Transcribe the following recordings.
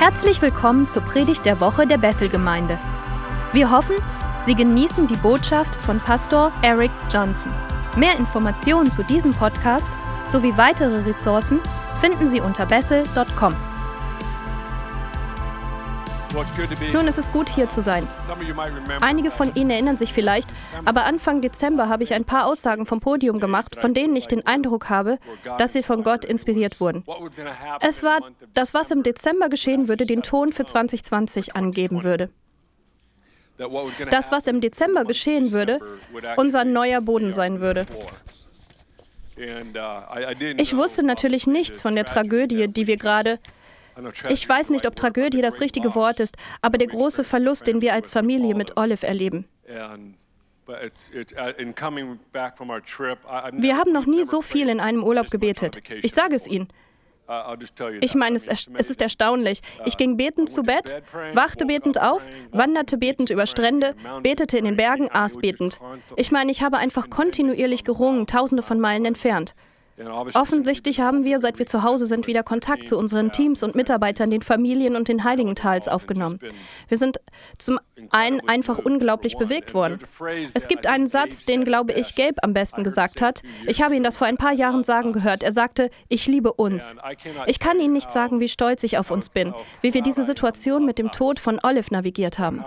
Herzlich willkommen zur Predigt der Woche der Bethel-Gemeinde. Wir hoffen, Sie genießen die Botschaft von Pastor Eric Johnson. Mehr Informationen zu diesem Podcast sowie weitere Ressourcen finden Sie unter bethel.com. Nun, es ist gut, hier zu sein. Einige von Ihnen erinnern sich vielleicht, aber Anfang Dezember habe ich ein paar Aussagen vom Podium gemacht, von denen ich den Eindruck habe, dass sie von Gott inspiriert wurden. Es war, dass was im Dezember geschehen würde, den Ton für 2020 angeben würde. Das, was im Dezember geschehen würde, unser neuer Boden sein würde. Ich wusste natürlich nichts von der Tragödie, die wir gerade ich weiß nicht, ob Tragödie das richtige Wort ist, aber der große Verlust, den wir als Familie mit Olive erleben. Wir haben noch nie so viel in einem Urlaub gebetet. Ich sage es Ihnen. Ich meine, es, es, ist erstaunlich. Ich ging betend zu Bett, wachte betend auf, wanderte betend über Strände, betete in den Bergen, aß betend. Ich meine, ich habe einfach kontinuierlich gerungen, tausende von Meilen entfernt. Offensichtlich haben wir, seit wir zu Hause sind, wieder Kontakt zu unseren Teams und Mitarbeitern, den Familien und den Heiligentals aufgenommen. Wir sind zum einen einfach unglaublich bewegt worden. Es gibt einen Satz, den, glaube ich, Gabe am besten gesagt hat. Ich habe ihn das vor ein paar Jahren sagen gehört. Er sagte, ich liebe uns. Ich kann Ihnen nicht sagen, wie stolz ich auf uns bin, wie wir diese Situation mit dem Tod von Olive navigiert haben.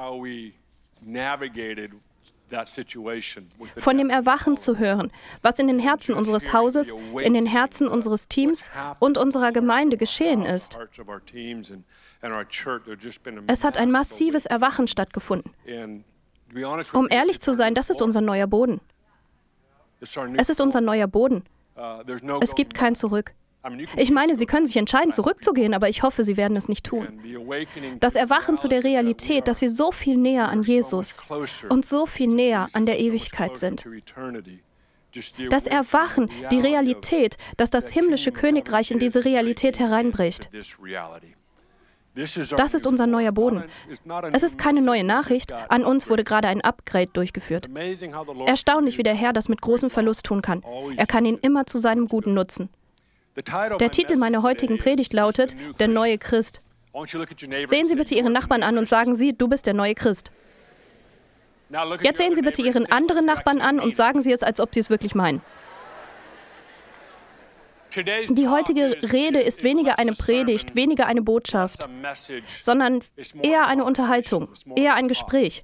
Von dem Erwachen zu hören, was in den Herzen unseres Hauses, in den Herzen unseres Teams und unserer Gemeinde geschehen ist. Es hat ein massives Erwachen stattgefunden. Um ehrlich zu sein, das ist unser neuer Boden. Es ist unser neuer Boden. Uh, es gibt kein Zurück. Ich meine, Sie können sich entscheiden, zurückzugehen, aber ich hoffe, Sie werden es nicht tun. Das Erwachen zu der Realität, dass wir so viel näher an Jesus und so viel näher an der Ewigkeit sind. Das Erwachen, die Realität, dass das himmlische Königreich in diese Realität hereinbricht. Das ist unser neuer Boden. Es ist keine neue Nachricht. An uns wurde gerade ein Upgrade durchgeführt. Erstaunlich, wie der Herr das mit großem Verlust tun kann. Er kann ihn immer zu seinem Guten nutzen. Der Titel meiner heutigen Predigt lautet Der neue Christ. Sehen Sie bitte Ihren Nachbarn an und sagen Sie, du bist der neue Christ. Jetzt sehen Sie bitte Ihren anderen Nachbarn an und sagen Sie es, als ob Sie es wirklich meinen. Die heutige Rede ist weniger eine Predigt, weniger eine Botschaft, sondern eher eine Unterhaltung, eher ein Gespräch.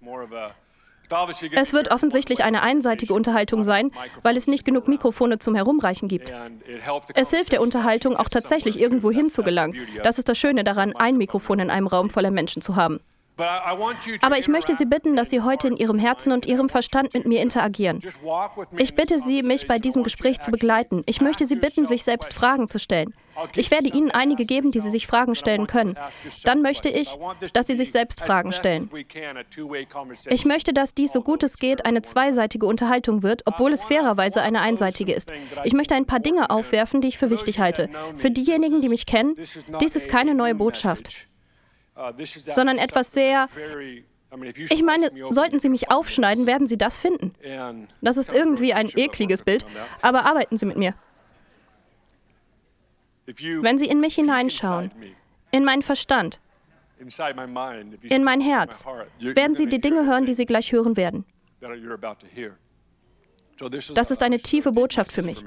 Es wird offensichtlich eine einseitige Unterhaltung sein, weil es nicht genug Mikrofone zum Herumreichen gibt. Es hilft der Unterhaltung auch tatsächlich irgendwo hinzugelangen. Das ist das Schöne daran, ein Mikrofon in einem Raum voller Menschen zu haben. Aber ich möchte Sie bitten, dass Sie heute in Ihrem Herzen und Ihrem Verstand mit mir interagieren. Ich bitte Sie, mich bei diesem Gespräch zu begleiten. Ich möchte Sie bitten, sich selbst Fragen zu stellen. Ich werde Ihnen einige geben, die Sie sich Fragen stellen können. Dann möchte ich, dass Sie sich selbst Fragen stellen. Ich möchte, dass dies so gut es geht eine zweiseitige Unterhaltung wird, obwohl es fairerweise eine einseitige ist. Ich möchte ein paar Dinge aufwerfen, die ich für wichtig halte. Für diejenigen, die mich kennen, dies ist keine neue Botschaft, sondern etwas sehr ich meine, sollten Sie mich aufschneiden, werden Sie das finden. Das ist irgendwie ein ekliges Bild, aber arbeiten Sie mit mir. Wenn Sie in mich hineinschauen, in meinen Verstand, in mein Herz, werden Sie die Dinge hören, die Sie gleich hören werden. Das ist eine tiefe Botschaft für mich.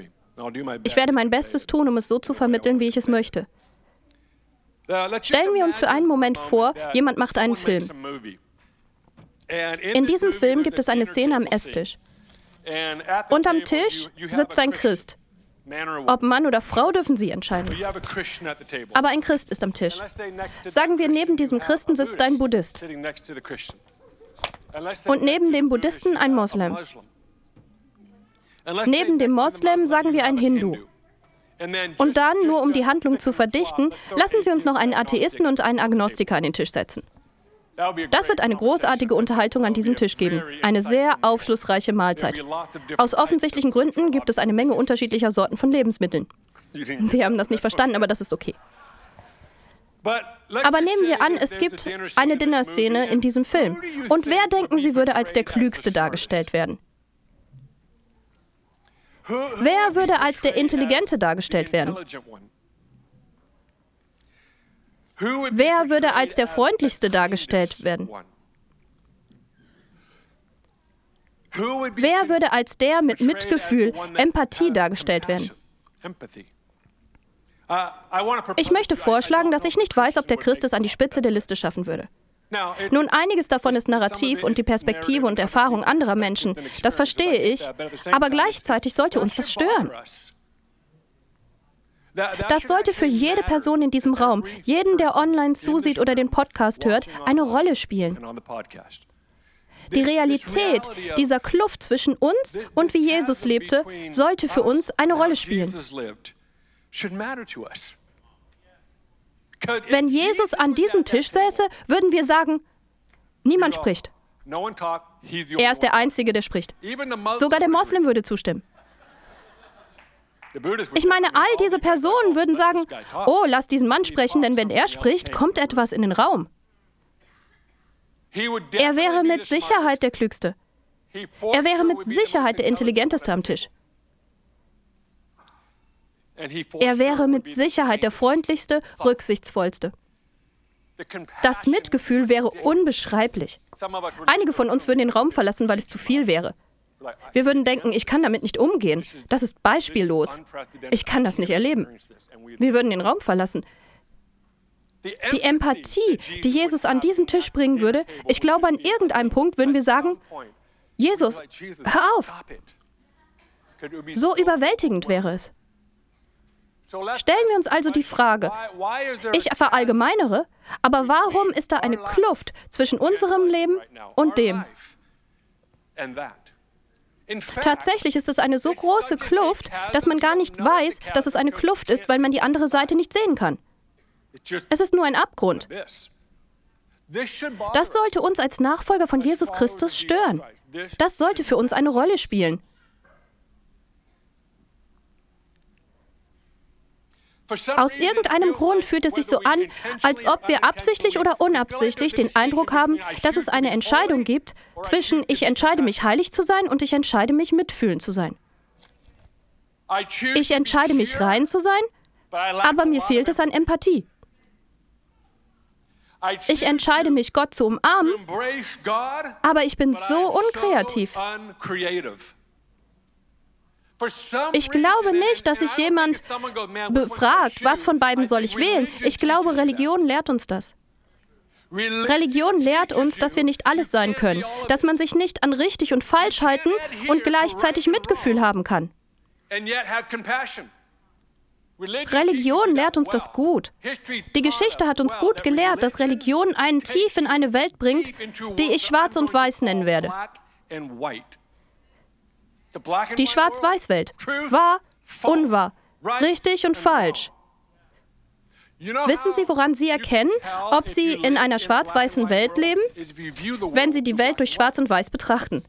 Ich werde mein Bestes tun, um es so zu vermitteln, wie ich es möchte. Stellen wir uns für einen Moment vor, jemand macht einen Film. In diesem Film gibt es eine Szene am Esstisch. Und am Tisch sitzt ein Christ. Ob Mann oder Frau dürfen Sie entscheiden. Aber ein Christ ist am Tisch. Sagen wir, neben diesem Christen sitzt ein Buddhist. Und neben dem Buddhisten ein Moslem. Neben dem Moslem sagen wir ein Hindu. Und dann, nur um die Handlung zu verdichten, lassen Sie uns noch einen Atheisten und einen Agnostiker an den Tisch setzen. Das wird eine großartige Unterhaltung an diesem Tisch geben. Eine sehr aufschlussreiche Mahlzeit. Aus offensichtlichen Gründen gibt es eine Menge unterschiedlicher Sorten von Lebensmitteln. Sie haben das nicht verstanden, aber das ist okay. Aber nehmen wir an, es gibt eine Dinnerszene in diesem Film. Und wer denken Sie würde als der Klügste dargestellt werden? Wer würde als der Intelligente dargestellt werden? Wer würde als der freundlichste dargestellt werden? Wer würde als der mit Mitgefühl, Empathie dargestellt werden? Ich möchte vorschlagen, dass ich nicht weiß, ob der Christ es an die Spitze der Liste schaffen würde. Nun, einiges davon ist Narrativ und die Perspektive und Erfahrung anderer Menschen. Das verstehe ich. Aber gleichzeitig sollte uns das stören. Das sollte für jede Person in diesem Raum, jeden, der online zusieht oder den Podcast hört, eine Rolle spielen. Die Realität dieser Kluft zwischen uns und wie Jesus lebte, sollte für uns eine Rolle spielen. Wenn Jesus an diesem Tisch säße, würden wir sagen, niemand spricht. Er ist der Einzige, der spricht. Sogar der Moslem würde zustimmen. Ich meine, all diese Personen würden sagen, oh, lass diesen Mann sprechen, denn wenn er spricht, kommt etwas in den Raum. Er wäre mit Sicherheit der Klügste. Er wäre mit Sicherheit der Intelligenteste am Tisch. Er wäre mit Sicherheit der freundlichste, rücksichtsvollste. Das Mitgefühl wäre unbeschreiblich. Einige von uns würden den Raum verlassen, weil es zu viel wäre. Wir würden denken, ich kann damit nicht umgehen. Das ist beispiellos. Ich kann das nicht erleben. Wir würden den Raum verlassen. Die Empathie, die Jesus an diesen Tisch bringen würde, ich glaube, an irgendeinem Punkt würden wir sagen, Jesus, hör auf. So überwältigend wäre es. Stellen wir uns also die Frage, ich verallgemeinere, aber warum ist da eine Kluft zwischen unserem Leben und dem? Tatsächlich ist es eine so große Kluft, dass man gar nicht weiß, dass es eine Kluft ist, weil man die andere Seite nicht sehen kann. Es ist nur ein Abgrund. Das sollte uns als Nachfolger von Jesus Christus stören. Das sollte für uns eine Rolle spielen. Aus irgendeinem Grund fühlt es sich so an, als ob wir absichtlich oder unabsichtlich den Eindruck haben, dass es eine Entscheidung gibt zwischen ich entscheide mich heilig zu sein und ich entscheide mich mitfühlend zu sein. Ich entscheide mich rein zu sein, aber mir fehlt es an Empathie. Ich entscheide mich, Gott zu umarmen, aber ich bin so unkreativ. Ich glaube nicht, dass sich jemand befragt, was von beiden soll ich wählen. Ich glaube, Religion lehrt uns das. Religion lehrt uns, dass wir nicht alles sein können, dass man sich nicht an richtig und falsch halten und gleichzeitig Mitgefühl haben kann. Religion lehrt uns das gut. Die Geschichte hat uns gut gelehrt, dass Religion einen tief in eine Welt bringt, die ich schwarz und weiß nennen werde. Die Schwarz-Weiß-Welt. Wahr, unwahr, richtig und falsch. Wissen Sie, woran Sie erkennen, ob Sie in einer schwarz-weißen Welt leben? Wenn Sie die Welt durch Schwarz und Weiß betrachten.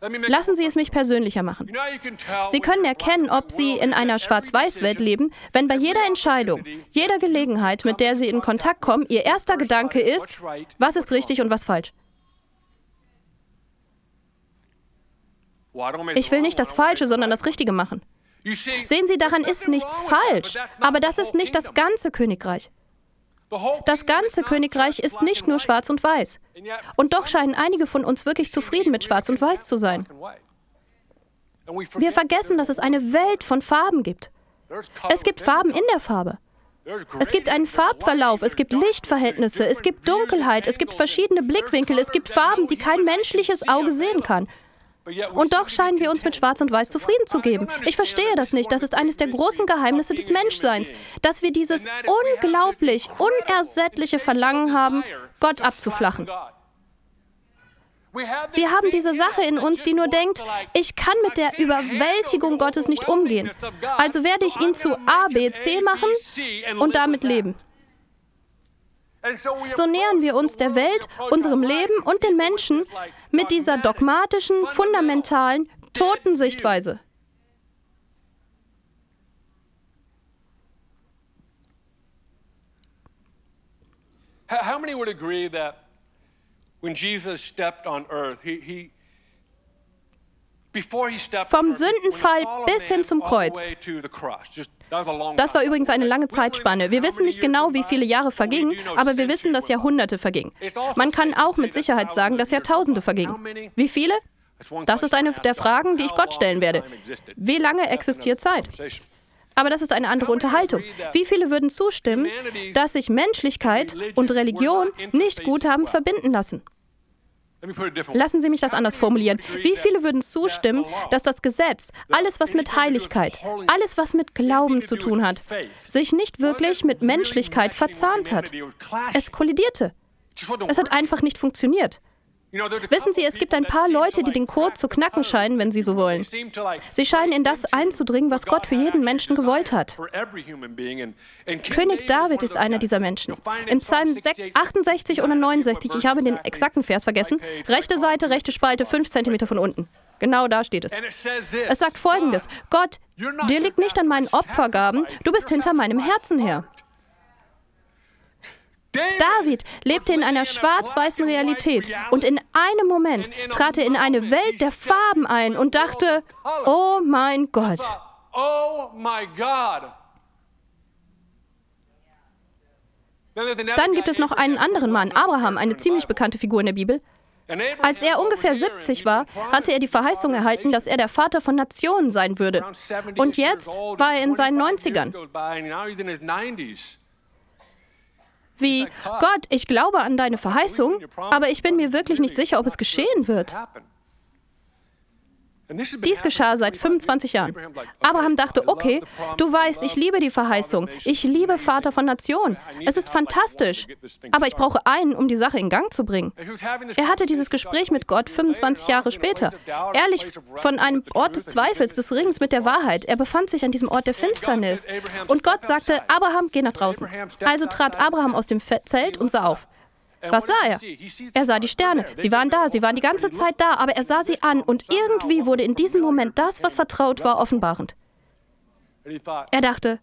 Lassen Sie es mich persönlicher machen. Sie können erkennen, ob Sie in einer Schwarz-Weiß-Welt leben, wenn bei jeder Entscheidung, jeder Gelegenheit, mit der Sie in Kontakt kommen, Ihr erster Gedanke ist, was ist richtig und was falsch. Ich will nicht das Falsche, sondern das Richtige machen. Sehen Sie, daran ist nichts falsch, aber das ist nicht das ganze Königreich. Das ganze Königreich ist nicht nur schwarz und weiß. Und doch scheinen einige von uns wirklich zufrieden mit schwarz und weiß zu sein. Wir vergessen, dass es eine Welt von Farben gibt. Es gibt Farben in der Farbe. Es gibt einen Farbverlauf, es gibt Lichtverhältnisse, es gibt Dunkelheit, es gibt verschiedene Blickwinkel, es gibt Farben, die kein menschliches Auge sehen kann. Und doch scheinen wir uns mit Schwarz und Weiß zufrieden zu geben. Ich verstehe das nicht. Das ist eines der großen Geheimnisse des Menschseins, dass wir dieses unglaublich, unersättliche Verlangen haben, Gott abzuflachen. Wir haben diese Sache in uns, die nur denkt, ich kann mit der Überwältigung Gottes nicht umgehen. Also werde ich ihn zu A, B, C machen und damit leben. So nähern wir uns der Welt, unserem Leben und den Menschen mit dieser dogmatischen, fundamentalen, toten Sichtweise. How many would agree that when Jesus stepped on earth, he, he vom Sündenfall bis hin zum Kreuz. Das war übrigens eine lange Zeitspanne. Wir wissen nicht genau, wie viele Jahre vergingen, aber wir wissen, dass Jahrhunderte vergingen. Man kann auch mit Sicherheit sagen, dass Jahrtausende vergingen. Wie viele? Das ist eine der Fragen, die ich Gott stellen werde. Wie lange existiert Zeit? Aber das ist eine andere Unterhaltung. Wie viele würden zustimmen, dass sich Menschlichkeit und Religion nicht gut haben verbinden lassen? Lassen Sie mich das anders formulieren. Wie viele würden zustimmen, dass das Gesetz, alles was mit Heiligkeit, alles was mit Glauben zu tun hat, sich nicht wirklich mit Menschlichkeit verzahnt hat? Es kollidierte. Es hat einfach nicht funktioniert. Wissen Sie, es gibt ein paar Leute, die den Code zu knacken scheinen, wenn sie so wollen. Sie scheinen in das einzudringen, was Gott für jeden Menschen gewollt hat. König David ist einer dieser Menschen. Im Psalm 68 oder 69, ich habe den exakten Vers vergessen, rechte Seite, rechte Spalte, 5 cm von unten. Genau da steht es. Es sagt folgendes: Gott, dir liegt nicht an meinen Opfergaben, du bist hinter meinem Herzen her. David lebte in einer schwarz-weißen Realität. Und in einem Moment trat er in eine Welt der Farben ein und dachte, oh mein Gott. Dann gibt es noch einen anderen Mann, Abraham, eine ziemlich bekannte Figur in der Bibel. Als er ungefähr 70 war, hatte er die Verheißung erhalten, dass er der Vater von Nationen sein würde. Und jetzt war er in seinen 90ern wie, Gott, ich glaube an deine Verheißung, aber ich bin mir wirklich nicht sicher, ob es geschehen wird. Dies geschah seit 25 Jahren. Abraham dachte, okay, du weißt, ich liebe die Verheißung. Ich liebe Vater von Nationen. Es ist fantastisch. Aber ich brauche einen, um die Sache in Gang zu bringen. Er hatte dieses Gespräch mit Gott 25 Jahre später. Ehrlich, von einem Ort des Zweifels, des Rings mit der Wahrheit. Er befand sich an diesem Ort der Finsternis. Und Gott sagte, Abraham, geh nach draußen. Also trat Abraham aus dem Zelt und sah auf. Was sah er? Er sah die Sterne. Sie waren da, sie waren die ganze Zeit da, aber er sah sie an und irgendwie wurde in diesem Moment das, was vertraut war, offenbarend. Er dachte,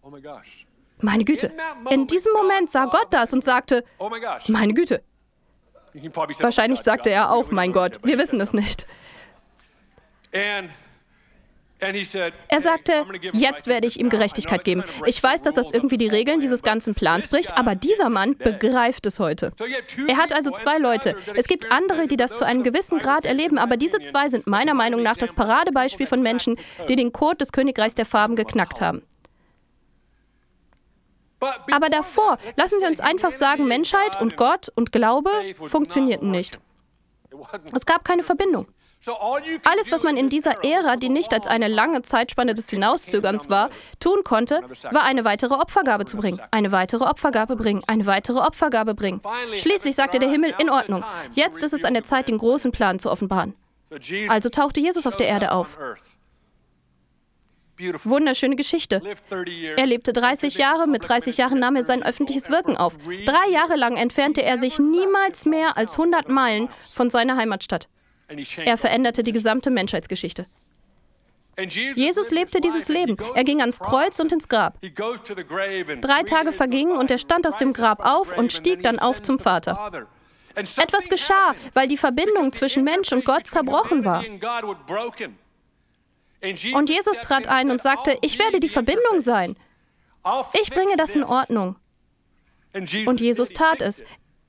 meine Güte. In diesem Moment sah Gott das und sagte, meine Güte. Wahrscheinlich sagte er auch, mein Gott. Wir wissen es nicht. Er sagte, jetzt werde ich ihm Gerechtigkeit geben. Ich weiß, dass das irgendwie die Regeln dieses ganzen Plans bricht, aber dieser Mann begreift es heute. Er hat also zwei Leute. Es gibt andere, die das zu einem gewissen Grad erleben, aber diese zwei sind meiner Meinung nach das Paradebeispiel von Menschen, die den Code des Königreichs der Farben geknackt haben. Aber davor, lassen Sie uns einfach sagen, Menschheit und Gott und Glaube funktionierten nicht. Es gab keine Verbindung. Alles, was man in dieser Ära, die nicht als eine lange Zeitspanne des Hinauszögerns war, tun konnte, war eine weitere Opfergabe zu bringen, eine weitere Opfergabe bringen, eine weitere Opfergabe bringen. Schließlich sagte der Himmel, in Ordnung, jetzt ist es an der Zeit, den großen Plan zu offenbaren. Also tauchte Jesus auf der Erde auf. Wunderschöne Geschichte. Er lebte 30 Jahre, mit 30 Jahren nahm er sein öffentliches Wirken auf. Drei Jahre lang entfernte er sich niemals mehr als 100 Meilen von seiner Heimatstadt. Er veränderte die gesamte Menschheitsgeschichte. Jesus lebte dieses Leben. Er ging ans Kreuz und ins Grab. Drei Tage vergingen und er stand aus dem Grab auf und stieg dann auf zum Vater. Etwas geschah, weil die Verbindung zwischen Mensch und Gott zerbrochen war. Und Jesus trat ein und sagte, ich werde die Verbindung sein. Ich bringe das in Ordnung. Und Jesus tat es.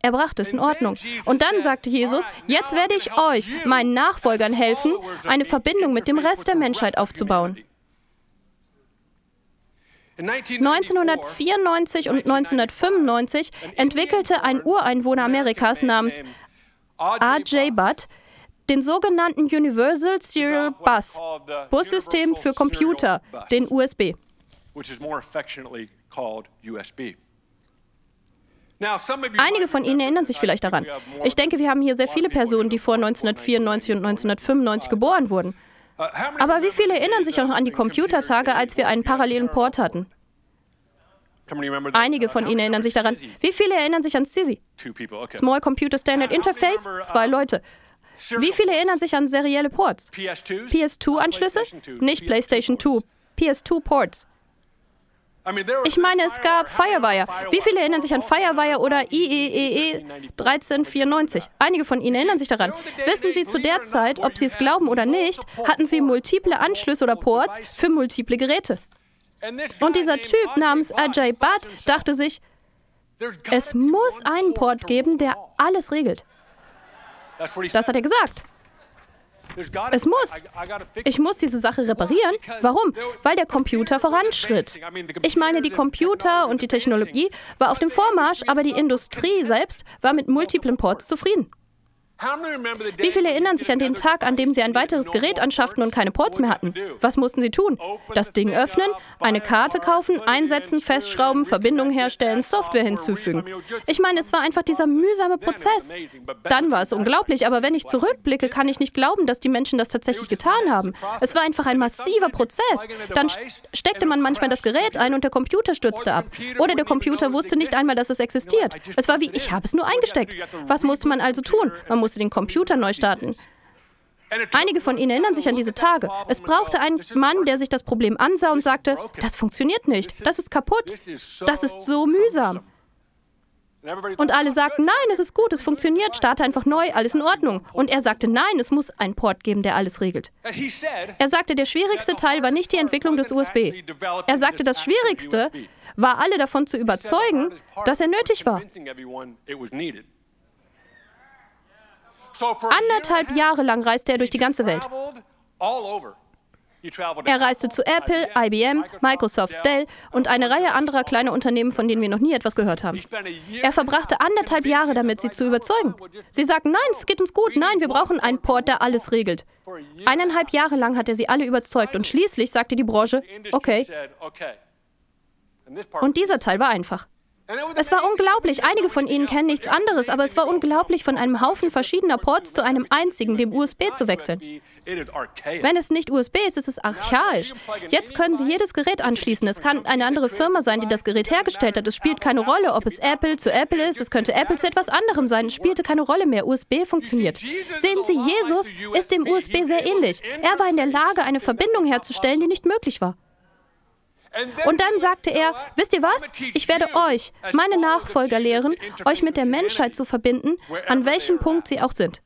Er brachte es in Ordnung. Und dann sagte Jesus, jetzt werde ich euch, meinen Nachfolgern helfen, eine Verbindung mit dem Rest der Menschheit aufzubauen. 1994 und 1995 entwickelte ein Ureinwohner Amerikas namens R.J. Butt den sogenannten Universal Serial Bus, Bussystem für Computer, den USB. Einige von Ihnen erinnern sich vielleicht daran. Ich denke, wir haben hier sehr viele Personen, die vor 1994 und 1995 geboren wurden. Uh, Aber wie viele erinnern sich auch noch an die Computertage, als wir einen parallelen Port hatten? Einige von Ihnen erinnern sich daran. Wie viele erinnern sich an SCSI? Small Computer Standard Interface? Zwei Leute. Wie viele erinnern sich an serielle Ports? PS2-Anschlüsse? Nicht PlayStation 2. PS2 Ports. Ich meine, es gab Firewire. Wie viele erinnern sich an Firewire oder IEEE 1394? Einige von Ihnen erinnern sich daran. Wissen Sie zu der Zeit, ob Sie es glauben oder nicht, hatten Sie multiple Anschlüsse oder Ports für multiple Geräte. Und dieser Typ namens Ajay Bhatt dachte sich, es muss einen Port geben, der alles regelt. Das hat er gesagt. Es muss. Ich muss diese Sache reparieren. Warum? Weil der Computer voranschritt. Ich meine, die Computer und die Technologie war auf dem Vormarsch, aber die Industrie selbst war mit multiplen Ports zufrieden. Wie viele erinnern sich an den Tag, an dem sie ein weiteres Gerät anschafften und keine Ports mehr hatten? Was mussten sie tun? Das Ding öffnen, eine Karte kaufen, einsetzen, festschrauben, Verbindungen herstellen, Software hinzufügen. Ich meine, es war einfach dieser mühsame Prozess. Dann war es unglaublich, aber wenn ich zurückblicke, kann ich nicht glauben, dass die Menschen das tatsächlich getan haben. Es war einfach ein massiver Prozess. Dann steckte man manchmal das Gerät ein und der Computer stürzte ab. Oder der Computer wusste nicht einmal, dass es existiert. Es war wie, ich habe es nur eingesteckt. Was musste man also tun? Man musste den Computer neu starten. Einige von Ihnen erinnern sich an diese Tage. Es brauchte einen Mann, der sich das Problem ansah und sagte, das funktioniert nicht, das ist kaputt, das ist so mühsam. Und alle sagten, nein, es ist gut, es funktioniert, starte einfach neu, alles in Ordnung. Und er sagte, nein, es muss einen Port geben, der alles regelt. Er sagte, der schwierigste Teil war nicht die Entwicklung des USB. Er sagte, das Schwierigste war, alle davon zu überzeugen, dass er nötig war. Anderthalb Jahre lang reiste er durch die ganze Welt. Er reiste zu Apple, IBM, Microsoft, Dell und eine Reihe anderer kleiner Unternehmen, von denen wir noch nie etwas gehört haben. Er verbrachte anderthalb Jahre damit, sie zu überzeugen. Sie sagten, nein, es geht uns gut, nein, wir brauchen einen Port, der alles regelt. Eineinhalb Jahre lang hat er sie alle überzeugt und schließlich sagte die Branche, okay. Und dieser Teil war einfach. Es war unglaublich. Einige von Ihnen kennen nichts anderes, aber es war unglaublich, von einem Haufen verschiedener Ports zu einem einzigen, dem USB, zu wechseln. Wenn es nicht USB ist, ist es archaisch. Jetzt können Sie jedes Gerät anschließen. Es kann eine andere Firma sein, die das Gerät hergestellt hat. Es spielt keine Rolle, ob es Apple zu Apple ist. Es könnte Apple zu etwas anderem sein. Es spielte keine Rolle mehr. USB funktioniert. Sehen Sie, Jesus ist dem USB sehr ähnlich. Er war in der Lage, eine Verbindung herzustellen, die nicht möglich war. Und dann sagte er, wisst ihr was? Ich werde euch, meine Nachfolger lehren, euch mit der Menschheit zu verbinden, an welchem Punkt sie auch sind.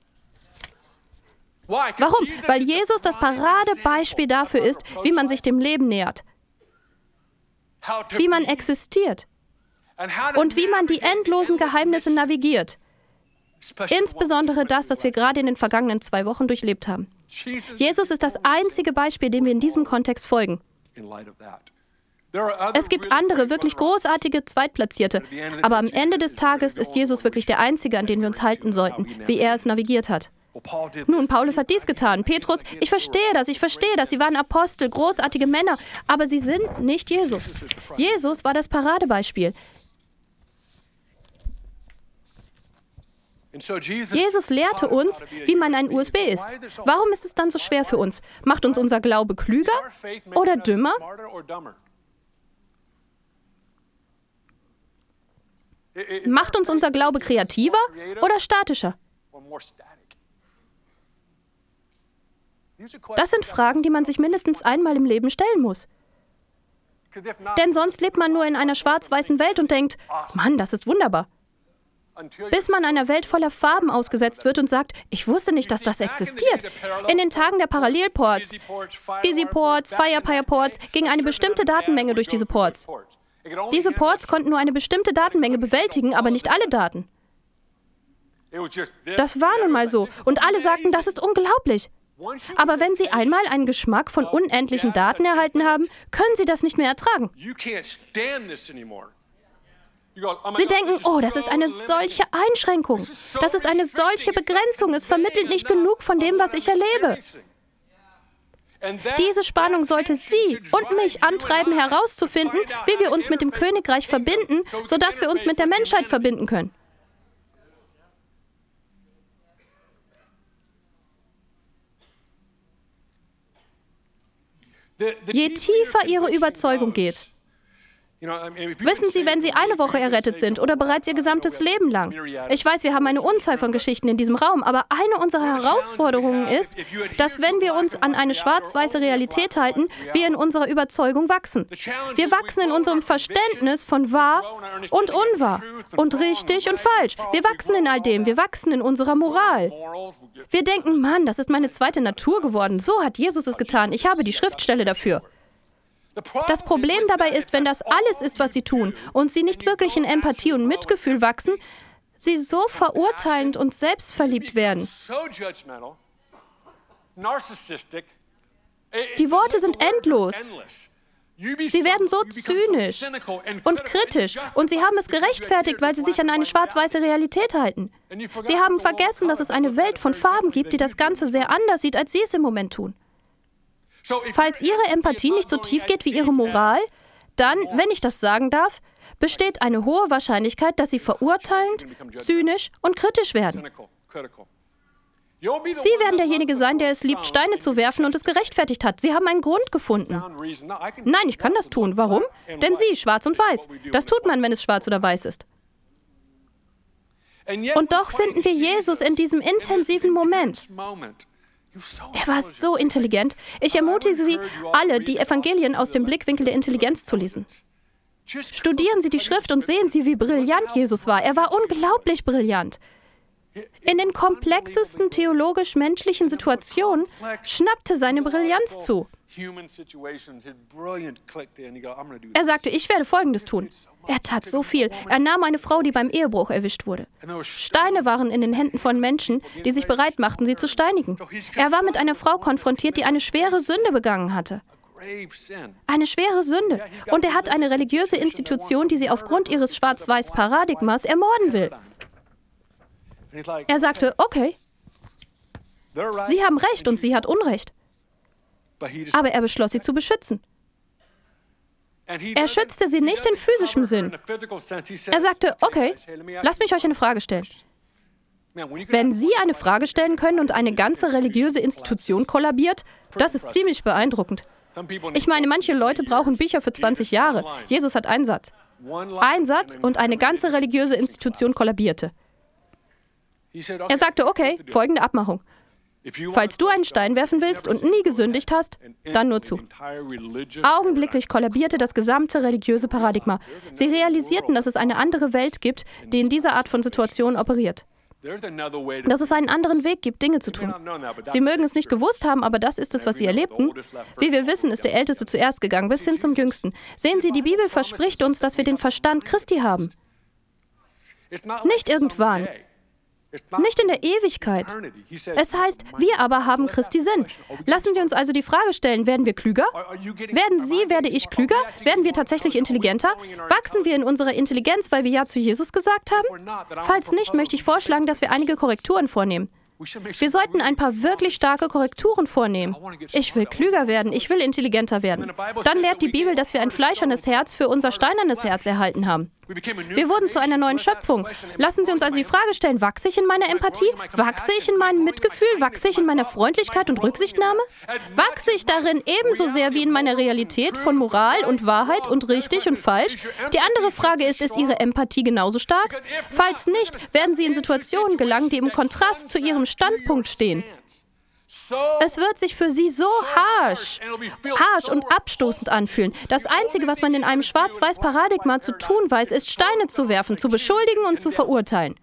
Warum? Weil Jesus das Paradebeispiel dafür ist, wie man sich dem Leben nähert, wie man existiert und wie man die endlosen Geheimnisse navigiert. Insbesondere das, das wir gerade in den vergangenen zwei Wochen durchlebt haben. Jesus ist das einzige Beispiel, dem wir in diesem Kontext folgen. Es gibt andere, wirklich großartige Zweitplatzierte, aber am Ende des Tages ist Jesus wirklich der Einzige, an den wir uns halten sollten, wie er es navigiert hat. Nun, Paulus hat dies getan. Petrus, ich verstehe das, ich verstehe das. Sie waren Apostel, großartige Männer, aber sie sind nicht Jesus. Jesus war das Paradebeispiel. Jesus lehrte uns, wie man ein USB ist. Warum ist es dann so schwer für uns? Macht uns unser Glaube klüger oder dümmer? Macht uns unser Glaube kreativer oder statischer? Das sind Fragen, die man sich mindestens einmal im Leben stellen muss. Denn sonst lebt man nur in einer schwarz-weißen Welt und denkt, Mann, das ist wunderbar. Bis man einer Welt voller Farben ausgesetzt wird und sagt, ich wusste nicht, dass das existiert. In den Tagen der Parallelports, Skizzy-Ports, Firepire-Ports, ging eine bestimmte Datenmenge durch diese Ports. Diese Ports konnten nur eine bestimmte Datenmenge bewältigen, aber nicht alle Daten. Das war nun mal so. Und alle sagten, das ist unglaublich. Aber wenn Sie einmal einen Geschmack von unendlichen Daten erhalten haben, können Sie das nicht mehr ertragen. Sie denken, oh, das ist eine solche Einschränkung. Das ist eine solche Begrenzung. Es vermittelt nicht genug von dem, was ich erlebe. Diese Spannung sollte Sie und mich antreiben, herauszufinden, wie wir uns mit dem Königreich verbinden, sodass wir uns mit der Menschheit verbinden können. Je tiefer Ihre Überzeugung geht, Wissen Sie, wenn Sie eine Woche errettet sind oder bereits Ihr gesamtes Leben lang? Ich weiß, wir haben eine Unzahl von Geschichten in diesem Raum, aber eine unserer Herausforderungen ist, dass wenn wir uns an eine schwarz-weiße Realität halten, wir in unserer Überzeugung wachsen. Wir wachsen in unserem Verständnis von wahr und unwahr und richtig und falsch. Wir wachsen in all dem, wir wachsen in unserer Moral. Wir denken, Mann, das ist meine zweite Natur geworden. So hat Jesus es getan. Ich habe die Schriftstelle dafür. Das Problem dabei ist, wenn das alles ist, was sie tun, und sie nicht wirklich in Empathie und Mitgefühl wachsen, sie so verurteilend und selbstverliebt werden. Die Worte sind endlos. Sie werden so zynisch und kritisch und sie haben es gerechtfertigt, weil sie sich an eine schwarz-weiße Realität halten. Sie haben vergessen, dass es eine Welt von Farben gibt, die das Ganze sehr anders sieht, als sie es im Moment tun. Falls Ihre Empathie nicht so tief geht wie Ihre Moral, dann, wenn ich das sagen darf, besteht eine hohe Wahrscheinlichkeit, dass Sie verurteilend, zynisch und kritisch werden. Sie werden derjenige sein, der es liebt, Steine zu werfen und es gerechtfertigt hat. Sie haben einen Grund gefunden. Nein, ich kann das tun. Warum? Denn Sie, schwarz und weiß. Das tut man, wenn es schwarz oder weiß ist. Und doch finden wir Jesus in diesem intensiven Moment. Er war so intelligent. Ich ermutige Sie alle, die Evangelien aus dem Blickwinkel der Intelligenz zu lesen. Studieren Sie die Schrift und sehen Sie, wie brillant Jesus war. Er war unglaublich brillant. In den komplexesten theologisch-menschlichen Situationen schnappte seine Brillanz zu. Er sagte, ich werde Folgendes tun. Er tat so viel. Er nahm eine Frau, die beim Ehebruch erwischt wurde. Steine waren in den Händen von Menschen, die sich bereit machten, sie zu steinigen. Er war mit einer Frau konfrontiert, die eine schwere Sünde begangen hatte. Eine schwere Sünde. Und er hat eine religiöse Institution, die sie aufgrund ihres Schwarz-Weiß-Paradigmas ermorden will. Er sagte, okay, Sie haben recht und sie hat Unrecht. Aber er beschloss, sie zu beschützen. Er schützte sie nicht in physischem Sinn. Er sagte, okay, lasst mich euch eine Frage stellen. Wenn Sie eine Frage stellen können und eine ganze religiöse Institution kollabiert, das ist ziemlich beeindruckend. Ich meine, manche Leute brauchen Bücher für 20 Jahre. Jesus hat einen Satz. Ein Satz und eine ganze religiöse Institution kollabierte. Er sagte, okay, folgende Abmachung. Falls du einen Stein werfen willst und nie gesündigt hast, dann nur zu. Augenblicklich kollabierte das gesamte religiöse Paradigma. Sie realisierten, dass es eine andere Welt gibt, die in dieser Art von Situationen operiert. Dass es einen anderen Weg gibt, Dinge zu tun. Sie mögen es nicht gewusst haben, aber das ist es, was sie erlebten. Wie wir wissen, ist der Älteste zuerst gegangen, bis hin zum Jüngsten. Sehen Sie, die Bibel verspricht uns, dass wir den Verstand Christi haben. Nicht irgendwann. Nicht in der Ewigkeit. Es heißt, wir aber haben Christi Sinn. Lassen Sie uns also die Frage stellen, werden wir klüger? Werden Sie, werde ich klüger? Werden wir tatsächlich intelligenter? Wachsen wir in unserer Intelligenz, weil wir Ja zu Jesus gesagt haben? Falls nicht, möchte ich vorschlagen, dass wir einige Korrekturen vornehmen. Wir sollten ein paar wirklich starke Korrekturen vornehmen. Ich will klüger werden, ich will intelligenter werden. Dann lehrt die Bibel, dass wir ein fleischernes Herz für unser steinernes Herz erhalten haben. Wir wurden zu einer neuen Schöpfung. Lassen Sie uns also die Frage stellen, wachse ich in meiner Empathie? Wachse ich in meinem Mitgefühl? Wachse ich in meiner Freundlichkeit und Rücksichtnahme? Wachse ich darin ebenso sehr wie in meiner Realität von Moral und Wahrheit und richtig und falsch? Die andere Frage ist, ist Ihre Empathie genauso stark? Falls nicht, werden Sie in Situationen gelangen, die im Kontrast zu Ihrem Standpunkt stehen. Es wird sich für sie so harsch, harsch und abstoßend anfühlen. Das Einzige, was man in einem Schwarz-Weiß-Paradigma zu tun weiß, ist Steine zu werfen, zu beschuldigen und zu verurteilen.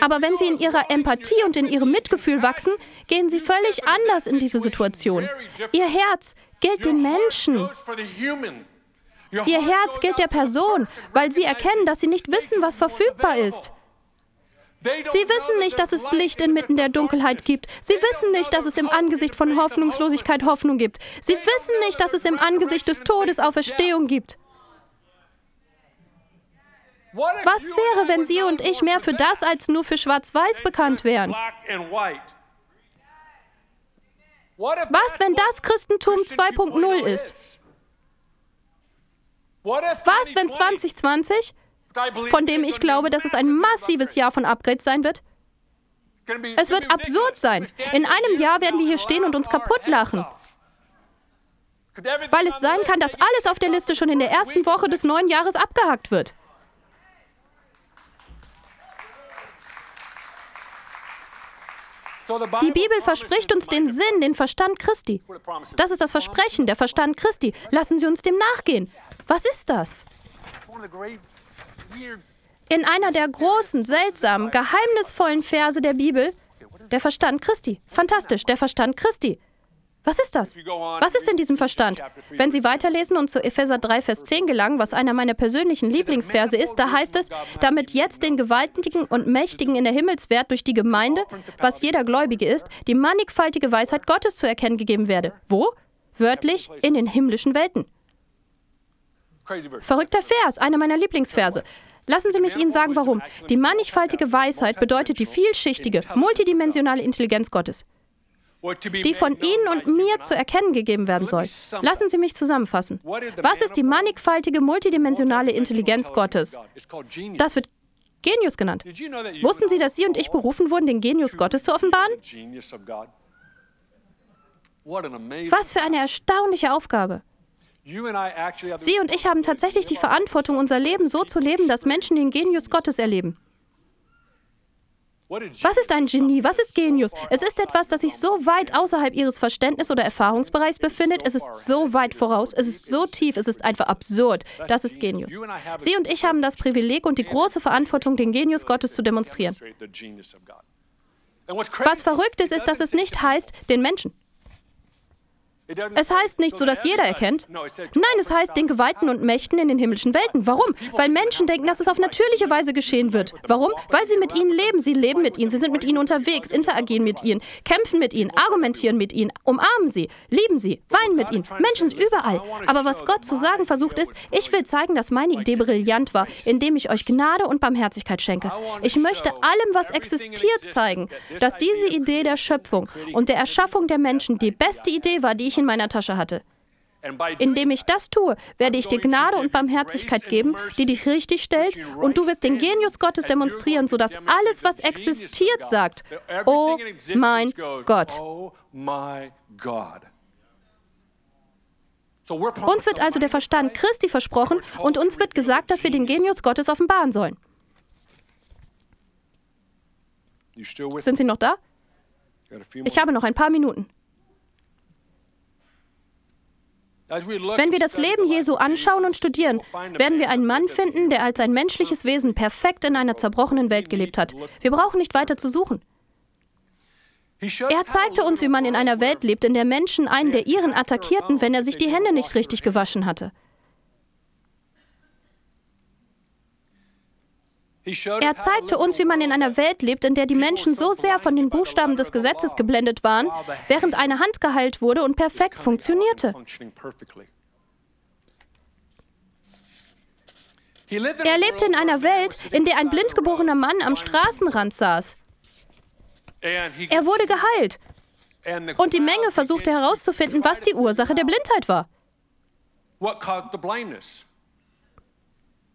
Aber wenn sie in ihrer Empathie und in ihrem Mitgefühl wachsen, gehen sie völlig anders in diese Situation. Ihr Herz gilt den Menschen. Ihr Herz gilt der Person, weil sie erkennen, dass sie nicht wissen, was verfügbar ist. Sie wissen nicht, dass es Licht inmitten der Dunkelheit gibt. Sie wissen nicht, dass es im Angesicht von Hoffnungslosigkeit Hoffnung gibt. Sie wissen nicht, dass es im Angesicht des Todes Auferstehung gibt. Was wäre, wenn Sie und ich mehr für das als nur für Schwarz-Weiß bekannt wären? Was, wenn das Christentum 2.0 ist? Was, wenn 2020 von dem ich glaube, dass es ein massives Jahr von Upgrades sein wird? Es wird absurd sein. In einem Jahr werden wir hier stehen und uns kaputt lachen. Weil es sein kann, dass alles auf der Liste schon in der ersten Woche des neuen Jahres abgehakt wird. Die Bibel verspricht uns den Sinn, den Verstand Christi. Das ist das Versprechen, der Verstand Christi. Lassen Sie uns dem nachgehen. Was ist das? In einer der großen, seltsamen, geheimnisvollen Verse der Bibel, der Verstand Christi. Fantastisch, der Verstand Christi. Was ist das? Was ist in diesem Verstand? Wenn Sie weiterlesen und zu Epheser 3, Vers 10 gelangen, was einer meiner persönlichen Lieblingsverse ist, da heißt es, damit jetzt den Gewaltigen und Mächtigen in der Himmelswelt durch die Gemeinde, was jeder Gläubige ist, die mannigfaltige Weisheit Gottes zu erkennen gegeben werde. Wo? Wörtlich in den himmlischen Welten. Verrückter Vers, einer meiner Lieblingsverse. Lassen Sie mich Ihnen sagen, warum. Die mannigfaltige Weisheit bedeutet die vielschichtige, multidimensionale Intelligenz Gottes die von Ihnen und mir zu erkennen gegeben werden soll. Lassen Sie mich zusammenfassen. Was ist die mannigfaltige multidimensionale Intelligenz Gottes? Das wird Genius genannt. Wussten Sie, dass Sie und ich berufen wurden, den Genius Gottes zu offenbaren? Was für eine erstaunliche Aufgabe. Sie und ich haben tatsächlich die Verantwortung, unser Leben so zu leben, dass Menschen den Genius Gottes erleben. Was ist ein Genie? Was ist Genius? Es ist etwas, das sich so weit außerhalb ihres Verständnis- oder Erfahrungsbereichs befindet. Es ist so weit voraus. Es ist so tief. Es ist einfach absurd. Das ist Genius. Sie und ich haben das Privileg und die große Verantwortung, den Genius Gottes zu demonstrieren. Was verrückt ist, ist, dass es nicht heißt, den Menschen. Es heißt nicht so, dass jeder erkennt. Nein, es heißt den Geweihten und Mächten in den himmlischen Welten. Warum? Weil Menschen denken, dass es auf natürliche Weise geschehen wird. Warum? Weil sie mit ihnen leben. Sie leben mit ihnen, sie sind mit ihnen unterwegs, interagieren mit ihnen, kämpfen mit ihnen, argumentieren mit ihnen, umarmen sie, lieben sie, weinen mit ihnen. Menschen sind überall. Aber was Gott zu sagen versucht ist, ich will zeigen, dass meine Idee brillant war, indem ich euch Gnade und Barmherzigkeit schenke. Ich möchte allem, was existiert, zeigen, dass diese Idee der Schöpfung und der Erschaffung der Menschen die beste Idee war, die ich in meiner Tasche hatte. Indem ich das tue, werde ich dir Gnade und Barmherzigkeit geben, die dich richtig stellt, und du wirst den Genius Gottes demonstrieren, sodass alles, was existiert, sagt, oh mein Gott. Uns wird also der Verstand Christi versprochen und uns wird gesagt, dass wir den Genius Gottes offenbaren sollen. Sind Sie noch da? Ich habe noch ein paar Minuten. Wenn wir das Leben Jesu anschauen und studieren, werden wir einen Mann finden, der als ein menschliches Wesen perfekt in einer zerbrochenen Welt gelebt hat. Wir brauchen nicht weiter zu suchen. Er zeigte uns, wie man in einer Welt lebt, in der Menschen einen der ihren attackierten, wenn er sich die Hände nicht richtig gewaschen hatte. Er zeigte uns, wie man in einer Welt lebt, in der die Menschen so sehr von den Buchstaben des Gesetzes geblendet waren, während eine Hand geheilt wurde und perfekt funktionierte. Er lebte in einer Welt, in der ein blindgeborener Mann am Straßenrand saß. Er wurde geheilt. Und die Menge versuchte herauszufinden, was die Ursache der Blindheit war.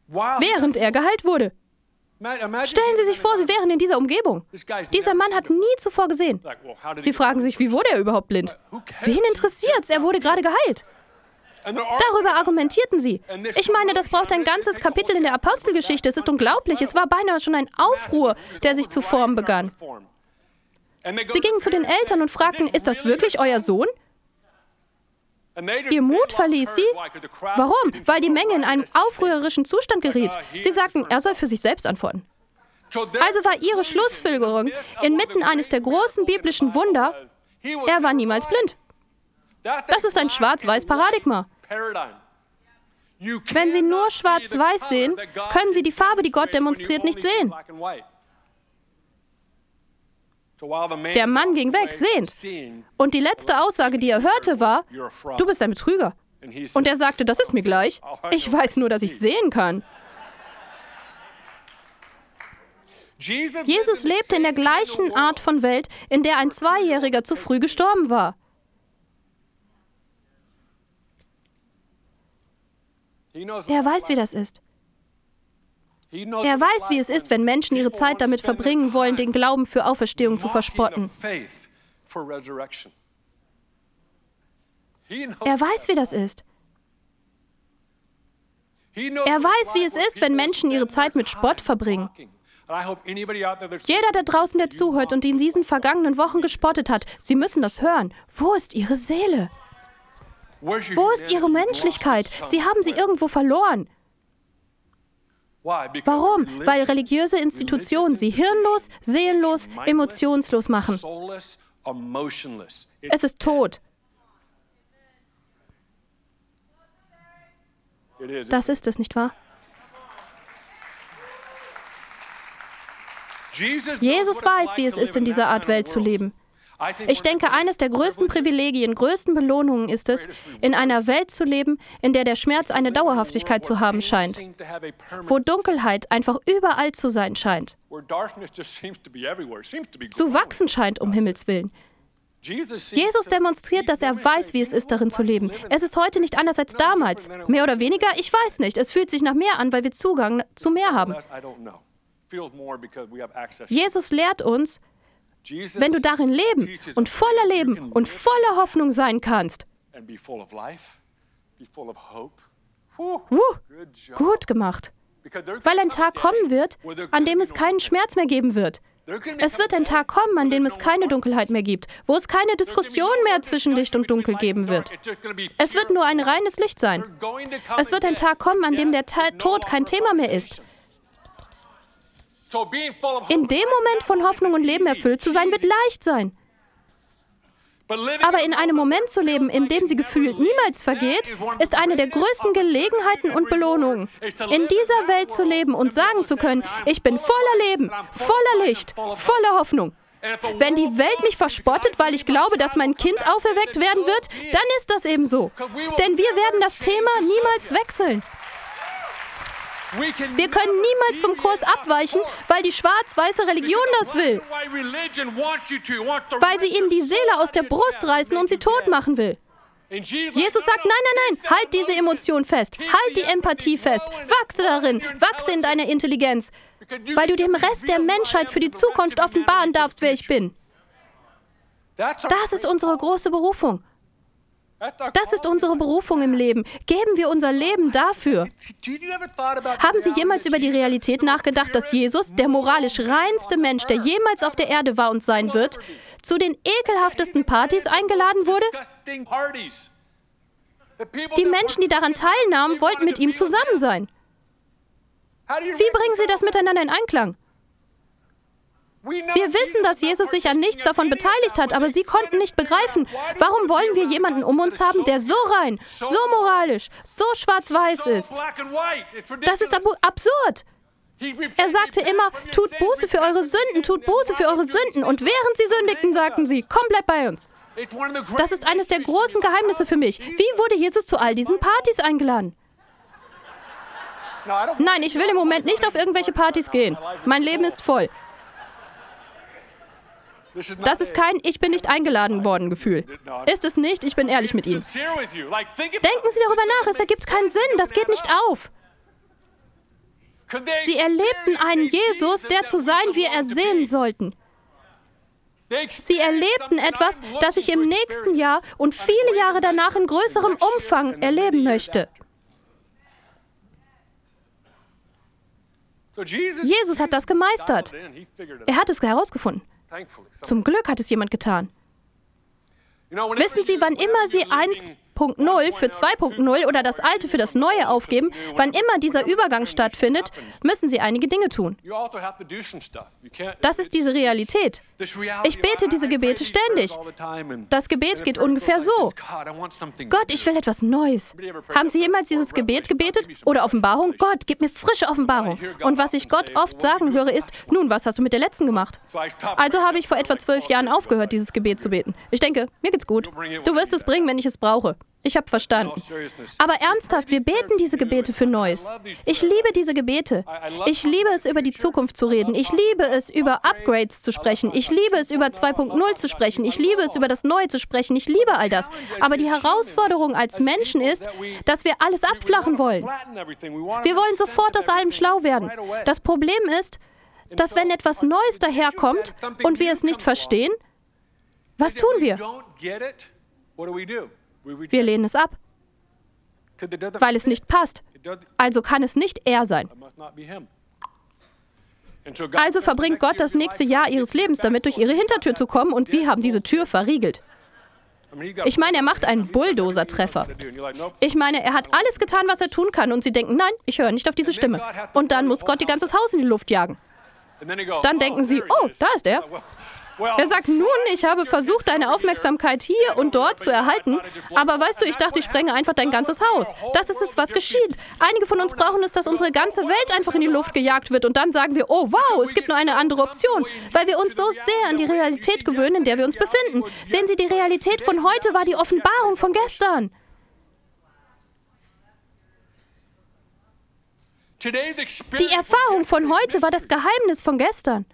Während er geheilt wurde. Stellen Sie sich vor, Sie wären in dieser Umgebung. Dieser Mann hat nie zuvor gesehen. Sie fragen sich, wie wurde er überhaupt blind? Wen interessiert's? Er wurde gerade geheilt. Darüber argumentierten sie. Ich meine, das braucht ein ganzes Kapitel in der Apostelgeschichte. Es ist unglaublich. Es war beinahe schon ein Aufruhr, der sich zu formen begann. Sie gingen zu den Eltern und fragten, ist das wirklich euer Sohn? Ihr Mut verließ sie. Warum? Weil die Menge in einen aufrührerischen Zustand geriet. Sie sagten, er soll für sich selbst antworten. Also war ihre Schlussfolgerung inmitten eines der großen biblischen Wunder, er war niemals blind. Das ist ein schwarz-weiß Paradigma. Wenn Sie nur schwarz-weiß sehen, können Sie die Farbe, die Gott demonstriert, nicht sehen. Der Mann ging weg, sehend. Und die letzte Aussage, die er hörte, war, du bist ein Betrüger. Und er sagte, das ist mir gleich. Ich weiß nur, dass ich sehen kann. Jesus lebte in der gleichen Art von Welt, in der ein Zweijähriger zu früh gestorben war. Er weiß, wie das ist. Er weiß, wie es ist, wenn Menschen ihre Zeit damit verbringen wollen, den Glauben für Auferstehung zu verspotten. Er weiß, wie das ist. Er weiß, wie es ist, wenn Menschen ihre Zeit mit Spott verbringen. Jeder da draußen, der zuhört und in diesen vergangenen Wochen gespottet hat, Sie müssen das hören. Wo ist Ihre Seele? Wo ist Ihre Menschlichkeit? Sie haben sie irgendwo verloren. Warum? Weil religiöse Institutionen sie hirnlos, seelenlos, emotionslos machen. Es ist tot. Das ist es, nicht wahr? Jesus weiß, wie es ist, in dieser Art Welt zu leben. Ich denke, eines der größten Privilegien, größten Belohnungen ist es, in einer Welt zu leben, in der der Schmerz eine Dauerhaftigkeit zu haben scheint, wo Dunkelheit einfach überall zu sein scheint, zu wachsen scheint, um Himmels willen. Jesus demonstriert, dass er weiß, wie es ist, darin zu leben. Es ist heute nicht anders als damals. Mehr oder weniger? Ich weiß nicht. Es fühlt sich nach mehr an, weil wir Zugang zu mehr haben. Jesus lehrt uns, wenn du darin leben und voller Leben und voller Hoffnung sein kannst. Gut gemacht. Weil ein Tag kommen wird, an dem es keinen Schmerz mehr geben wird. Es wird ein Tag kommen, an dem es keine Dunkelheit mehr gibt, wo es keine Diskussion mehr zwischen Licht und Dunkel geben wird. Es wird nur ein reines Licht sein. Es wird ein Tag kommen, an dem der Tod kein Thema mehr ist. In dem Moment von Hoffnung und Leben erfüllt zu sein, wird leicht sein. Aber in einem Moment zu leben, in dem sie gefühlt niemals vergeht, ist eine der größten Gelegenheiten und Belohnungen. In dieser Welt zu leben und sagen zu können, ich bin voller Leben, voller Licht, voller Hoffnung. Wenn die Welt mich verspottet, weil ich glaube, dass mein Kind auferweckt werden wird, dann ist das eben so. Denn wir werden das Thema niemals wechseln. Wir können niemals vom Kurs abweichen, weil die schwarz-weiße Religion das will. Weil sie ihnen die Seele aus der Brust reißen und sie tot machen will. Jesus sagt, nein, nein, nein, halt diese Emotion fest, halt die Empathie fest, wachse darin, wachse in deiner Intelligenz, weil du dem Rest der Menschheit für die Zukunft offenbaren darfst, wer ich bin. Das ist unsere große Berufung. Das ist unsere Berufung im Leben. Geben wir unser Leben dafür. Haben Sie jemals über die Realität nachgedacht, dass Jesus, der moralisch reinste Mensch, der jemals auf der Erde war und sein wird, zu den ekelhaftesten Partys eingeladen wurde? Die Menschen, die daran teilnahmen, wollten mit ihm zusammen sein. Wie bringen Sie das miteinander in Einklang? Wir wissen, dass Jesus sich an nichts davon beteiligt hat, aber sie konnten nicht begreifen, warum wollen wir jemanden um uns haben, der so rein, so moralisch, so schwarz-weiß ist. Das ist ab absurd. Er sagte immer, tut Buße für eure Sünden, tut Buße für eure Sünden. Und während sie sündigten, sagten sie, komm, bleib bei uns. Das ist eines der großen Geheimnisse für mich. Wie wurde Jesus zu all diesen Partys eingeladen? Nein, ich will im Moment nicht auf irgendwelche Partys gehen. Mein Leben ist voll. Das ist kein Ich bin nicht eingeladen worden Gefühl. Ist es nicht, ich bin ehrlich mit Ihnen. Denken Sie darüber nach, es ergibt keinen Sinn, das geht nicht auf. Sie erlebten einen Jesus, der zu sein, wie er sehen sollten. Sie erlebten etwas, das ich im nächsten Jahr und viele Jahre danach in größerem Umfang erleben möchte. Jesus hat das gemeistert. Er hat es herausgefunden. Zum Glück hat es jemand getan. Wissen Sie, wann immer Sie 1.0 für 2.0 oder das Alte für das Neue aufgeben, wann immer dieser Übergang stattfindet, müssen Sie einige Dinge tun. Das ist diese Realität. Ich bete diese Gebete ständig. Das Gebet geht ungefähr so. Gott, ich will etwas Neues. Haben Sie jemals dieses Gebet gebetet? Oder Offenbarung? Gott, gib mir frische Offenbarung. Und was ich Gott oft sagen höre, ist, nun, was hast du mit der letzten gemacht? Also habe ich vor etwa zwölf Jahren aufgehört, dieses Gebet zu beten. Ich denke, mir geht's gut. Du wirst es bringen, wenn ich es brauche. Ich habe verstanden. Aber ernsthaft, wir beten diese Gebete für Neues. Ich liebe diese Gebete. Ich liebe es, über die Zukunft zu reden. Ich liebe es, über Upgrades zu sprechen. Ich liebe es, über 2.0 zu sprechen. Ich liebe es, über das Neue zu sprechen. Ich liebe all das. Aber die Herausforderung als Menschen ist, dass wir alles abflachen wollen. Wir wollen sofort aus allem schlau werden. Das Problem ist, dass wenn etwas Neues daherkommt und wir es nicht verstehen, was tun wir? Wir lehnen es ab, weil es nicht passt. Also kann es nicht er sein. Also verbringt Gott das nächste Jahr ihres Lebens damit, durch ihre Hintertür zu kommen und sie haben diese Tür verriegelt. Ich meine, er macht einen Bulldozer-Treffer. Ich meine, er hat alles getan, was er tun kann und sie denken, nein, ich höre nicht auf diese Stimme. Und dann muss Gott ihr ganzes Haus in die Luft jagen. Dann denken sie, oh, da ist er. Er sagt, nun, ich habe versucht, deine Aufmerksamkeit hier und dort zu erhalten, aber weißt du, ich dachte, ich sprenge einfach dein ganzes Haus. Das ist es, was geschieht. Einige von uns brauchen es, dass unsere ganze Welt einfach in die Luft gejagt wird und dann sagen wir, oh wow, es gibt nur eine andere Option, weil wir uns so sehr an die Realität gewöhnen, in der wir uns befinden. Sehen Sie, die Realität von heute war die Offenbarung von gestern. Die Erfahrung von heute war das Geheimnis von gestern.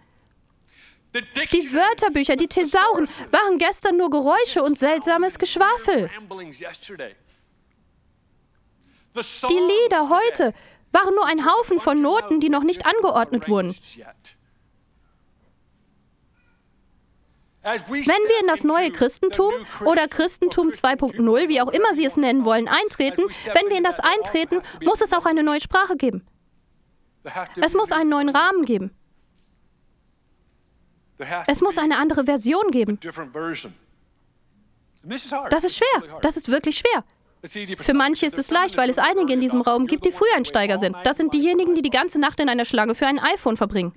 Die Wörterbücher, die Thesauren waren gestern nur Geräusche und seltsames Geschwafel. Die Lieder heute waren nur ein Haufen von Noten, die noch nicht angeordnet wurden. Wenn wir in das neue Christentum oder Christentum 2.0, wie auch immer Sie es nennen wollen, eintreten, wenn wir in das eintreten, muss es auch eine neue Sprache geben. Es muss einen neuen Rahmen geben. Es muss eine andere Version geben. Das ist schwer. Das ist wirklich schwer. Für manche ist es leicht, weil es einige in diesem Raum gibt, die Früheinsteiger sind. Das sind diejenigen, die die ganze Nacht in einer Schlange für ein iPhone verbringen.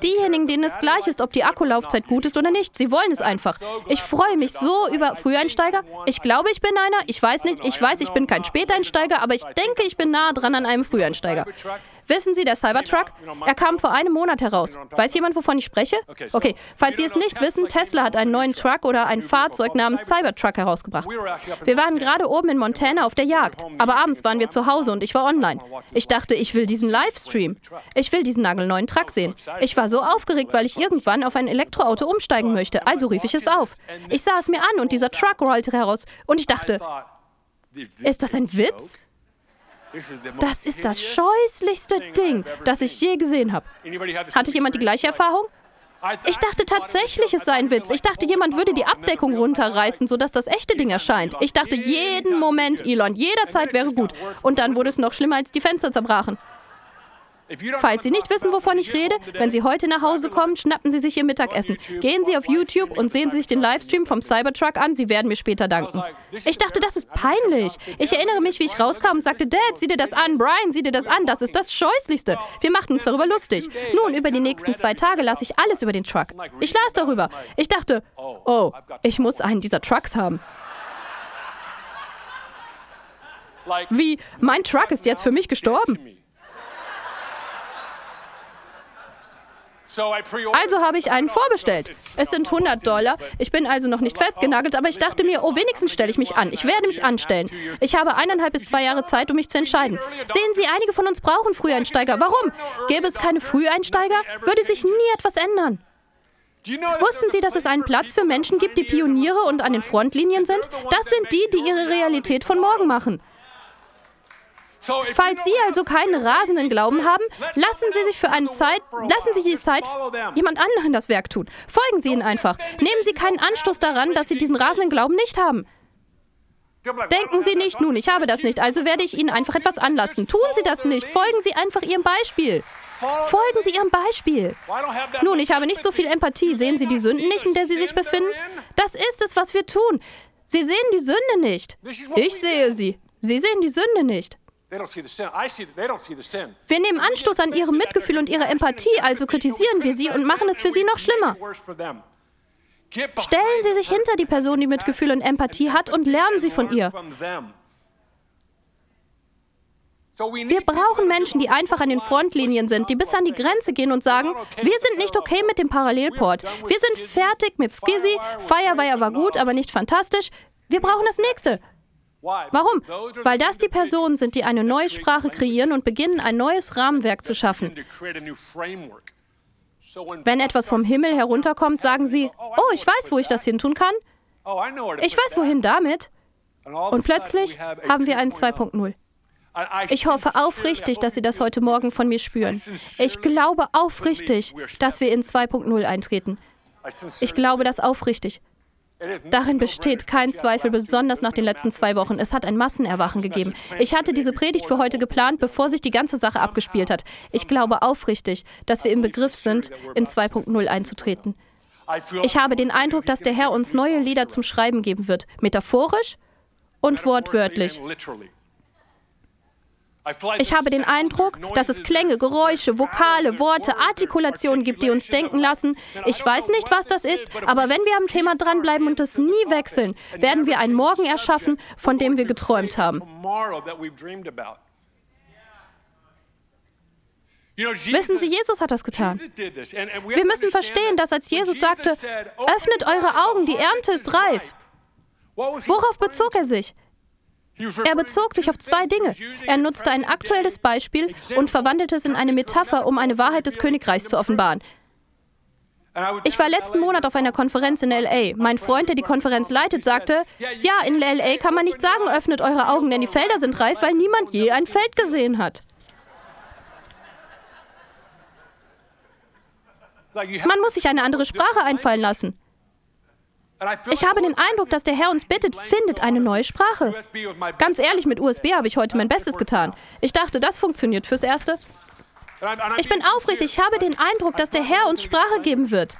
Diejenigen, denen es gleich ist, ob die Akkulaufzeit gut ist oder nicht. Sie wollen es einfach. Ich freue mich so über Früheinsteiger. Ich glaube, ich bin einer. Ich weiß nicht. Ich weiß, ich bin kein Späteinsteiger, aber ich denke, ich bin nah dran an einem Früheinsteiger. Wissen Sie, der Cybertruck? Er kam vor einem Monat heraus. Weiß jemand, wovon ich spreche? Okay, falls Sie es nicht wissen, Tesla hat einen neuen Truck oder ein Fahrzeug namens Cybertruck herausgebracht. Wir waren gerade oben in Montana auf der Jagd, aber abends waren wir zu Hause und ich war online. Ich dachte, ich will diesen Livestream. Ich will diesen nagelneuen Truck sehen. Ich war so aufgeregt, weil ich irgendwann auf ein Elektroauto umsteigen möchte, also rief ich es auf. Ich sah es mir an und dieser Truck rollte heraus und ich dachte, ist das ein Witz? Das ist das scheußlichste Ding, das ich je gesehen habe. Hatte jemand die gleiche Erfahrung? Ich dachte tatsächlich, es sei ein Witz. Ich dachte, jemand würde die Abdeckung runterreißen, sodass das echte Ding erscheint. Ich dachte, jeden Moment, Elon, jederzeit wäre gut. Und dann wurde es noch schlimmer, als die Fenster zerbrachen. Falls Sie nicht wissen, wovon ich rede, wenn Sie heute nach Hause kommen, schnappen Sie sich Ihr Mittagessen. Gehen Sie auf YouTube und sehen Sie sich den Livestream vom Cybertruck an. Sie werden mir später danken. Ich dachte, das ist peinlich. Ich erinnere mich, wie ich rauskam und sagte, Dad, sieh dir das an. Brian, sieh dir das an. Das ist das Scheußlichste. Wir machten uns darüber lustig. Nun, über die nächsten zwei Tage las ich alles über den Truck. Ich las darüber. Ich dachte, oh, ich muss einen dieser Trucks haben. Wie, mein Truck ist jetzt für mich gestorben. Also habe ich einen vorbestellt. Es sind 100 Dollar. Ich bin also noch nicht festgenagelt, aber ich dachte mir, oh, wenigstens stelle ich mich an. Ich werde mich anstellen. Ich habe eineinhalb bis zwei Jahre Zeit, um mich zu entscheiden. Sehen Sie, einige von uns brauchen Früheinsteiger. Warum? Gäbe es keine Früheinsteiger, würde sich nie etwas ändern. Wussten Sie, dass es einen Platz für Menschen gibt, die Pioniere und an den Frontlinien sind? Das sind die, die ihre Realität von morgen machen. Falls Sie also keinen rasenden Glauben haben, lassen Sie sich für eine Zeit, lassen Sie die Zeit jemand anderen das Werk tun. Folgen Sie ihnen einfach. Nehmen Sie keinen Anstoß daran, dass Sie diesen rasenden Glauben nicht haben. Denken Sie nicht, nun, ich habe das nicht, also werde ich Ihnen einfach etwas anlasten. Tun Sie das nicht. Folgen Sie einfach Ihrem Beispiel. Folgen Sie Ihrem Beispiel. Nun, ich habe nicht so viel Empathie. Sehen Sie die Sünden nicht, in der Sie sich befinden? Das ist es, was wir tun. Sie sehen die Sünde nicht. Ich sehe sie. Sie sehen die Sünde nicht. Wir nehmen Anstoß an ihrem Mitgefühl und ihrer Empathie, also kritisieren wir sie und machen es für sie noch schlimmer. Stellen Sie sich hinter die Person, die Mitgefühl und Empathie hat, und lernen Sie von ihr. Wir brauchen Menschen, die einfach an den Frontlinien sind, die bis an die Grenze gehen und sagen, wir sind nicht okay mit dem Parallelport. Wir sind fertig mit Skizzy, Firewire war gut, aber nicht fantastisch. Wir brauchen das nächste. Warum? Weil das die Personen sind, die eine neue Sprache kreieren und beginnen, ein neues Rahmenwerk zu schaffen. Wenn etwas vom Himmel herunterkommt, sagen sie, oh, ich weiß, wo ich das hintun kann. Ich weiß, wohin damit. Und plötzlich haben wir einen 2.0. Ich hoffe aufrichtig, dass Sie das heute Morgen von mir spüren. Ich glaube aufrichtig, dass wir in 2.0 eintreten. Ich glaube das aufrichtig. Darin besteht kein Zweifel, besonders nach den letzten zwei Wochen. Es hat ein Massenerwachen gegeben. Ich hatte diese Predigt für heute geplant, bevor sich die ganze Sache abgespielt hat. Ich glaube aufrichtig, dass wir im Begriff sind, in 2.0 einzutreten. Ich habe den Eindruck, dass der Herr uns neue Lieder zum Schreiben geben wird, metaphorisch und wortwörtlich. Ich habe den Eindruck, dass es Klänge, Geräusche, Vokale, Worte, Artikulationen gibt, die uns denken lassen, ich weiß nicht, was das ist, aber wenn wir am Thema dranbleiben und es nie wechseln, werden wir einen Morgen erschaffen, von dem wir geträumt haben. Wissen Sie, Jesus hat das getan. Wir müssen verstehen, dass als Jesus sagte, öffnet eure Augen, die Ernte ist reif. Worauf bezog er sich? Er bezog sich auf zwei Dinge. Er nutzte ein aktuelles Beispiel und verwandelte es in eine Metapher, um eine Wahrheit des Königreichs zu offenbaren. Ich war letzten Monat auf einer Konferenz in LA. Mein Freund, der die Konferenz leitet, sagte, ja, in LA kann man nicht sagen, öffnet eure Augen, denn die Felder sind reif, weil niemand je ein Feld gesehen hat. Man muss sich eine andere Sprache einfallen lassen. Ich habe den Eindruck, dass der Herr uns bittet, findet eine neue Sprache. Ganz ehrlich, mit USB habe ich heute mein Bestes getan. Ich dachte, das funktioniert fürs Erste. Ich bin aufrichtig, ich habe den Eindruck, dass der Herr uns Sprache geben wird.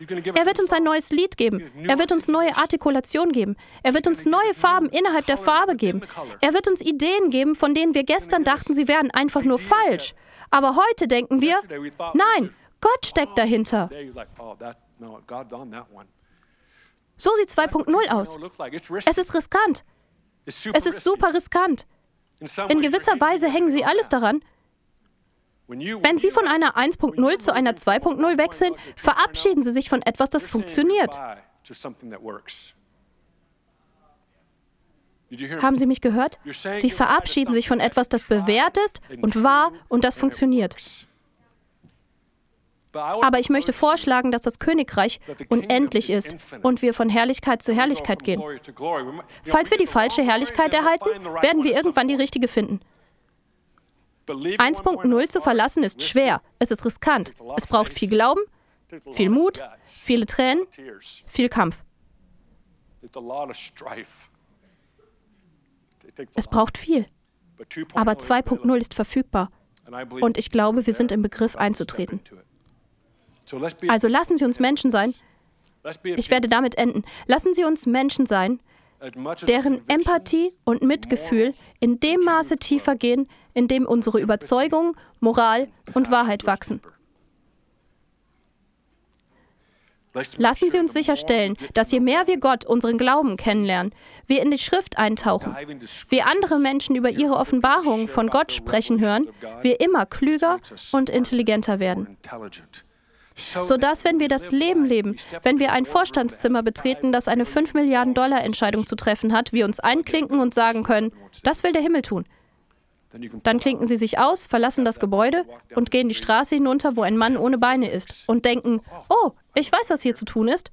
Er wird uns ein neues Lied geben. Er wird uns neue Artikulation geben. Er wird uns neue Farben innerhalb der Farbe geben. Er wird uns Ideen geben, von denen wir gestern dachten, sie wären einfach nur falsch. Aber heute denken wir, nein, Gott steckt dahinter. So sieht 2.0 aus. Es ist riskant. Es ist super riskant. In gewisser Weise hängen sie alles daran. Wenn Sie von einer 1.0 zu einer 2.0 wechseln, verabschieden Sie sich von etwas, das funktioniert. Haben Sie mich gehört? Sie verabschieden sich von etwas, das bewährt ist und wahr und das funktioniert. Aber ich möchte vorschlagen, dass das Königreich unendlich ist und wir von Herrlichkeit zu Herrlichkeit gehen. Falls wir die falsche Herrlichkeit erhalten, werden wir irgendwann die richtige finden. 1.0 zu verlassen ist schwer, es ist riskant, es braucht viel Glauben, viel Mut, viele Tränen, viel Kampf. Es braucht viel. Aber 2.0 ist verfügbar. Und ich glaube, wir sind im Begriff einzutreten. Also lassen Sie uns Menschen sein. Ich werde damit enden. Lassen Sie uns Menschen sein, deren Empathie und Mitgefühl in dem Maße tiefer gehen, in dem unsere Überzeugung, Moral und Wahrheit wachsen. Lassen Sie uns sicherstellen, dass je mehr wir Gott, unseren Glauben kennenlernen, wir in die Schrift eintauchen, wir andere Menschen über ihre Offenbarungen von Gott sprechen hören, wir immer klüger und intelligenter werden sodass, wenn wir das Leben leben, wenn wir ein Vorstandszimmer betreten, das eine 5 Milliarden Dollar Entscheidung zu treffen hat, wir uns einklinken und sagen können, das will der Himmel tun. Dann klinken sie sich aus, verlassen das Gebäude und gehen die Straße hinunter, wo ein Mann ohne Beine ist, und denken, oh, ich weiß, was hier zu tun ist.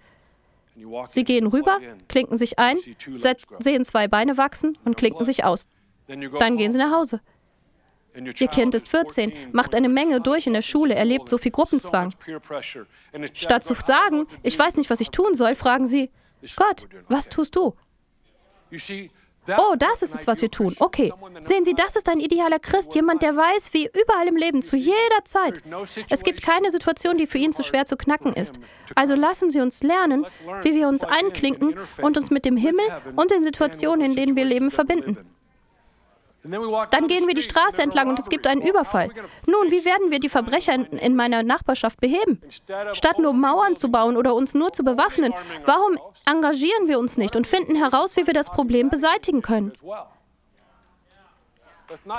Sie gehen rüber, klinken sich ein, sehen zwei Beine wachsen und klinken sich aus. Dann gehen sie nach Hause. Ihr Kind ist 14, macht eine Menge durch in der Schule, erlebt so viel Gruppenzwang. Statt zu sagen, ich weiß nicht, was ich tun soll, fragen sie, Gott, was tust du? Oh, das ist es, was wir tun. Okay. Sehen Sie, das ist ein idealer Christ, jemand, der weiß, wie überall im Leben, zu jeder Zeit. Es gibt keine Situation, die für ihn zu schwer zu knacken ist. Also lassen Sie uns lernen, wie wir uns einklinken und uns mit dem Himmel und den Situationen, in denen wir leben, verbinden. Dann gehen wir die Straße entlang und es gibt einen Überfall. Nun, wie werden wir die Verbrecher in, in, meiner Nachbarschaft beheben? Statt nur Mauern zu bauen oder uns nur zu bewaffnen, warum engagieren wir uns nicht und finden heraus, wie wir das Problem beseitigen können?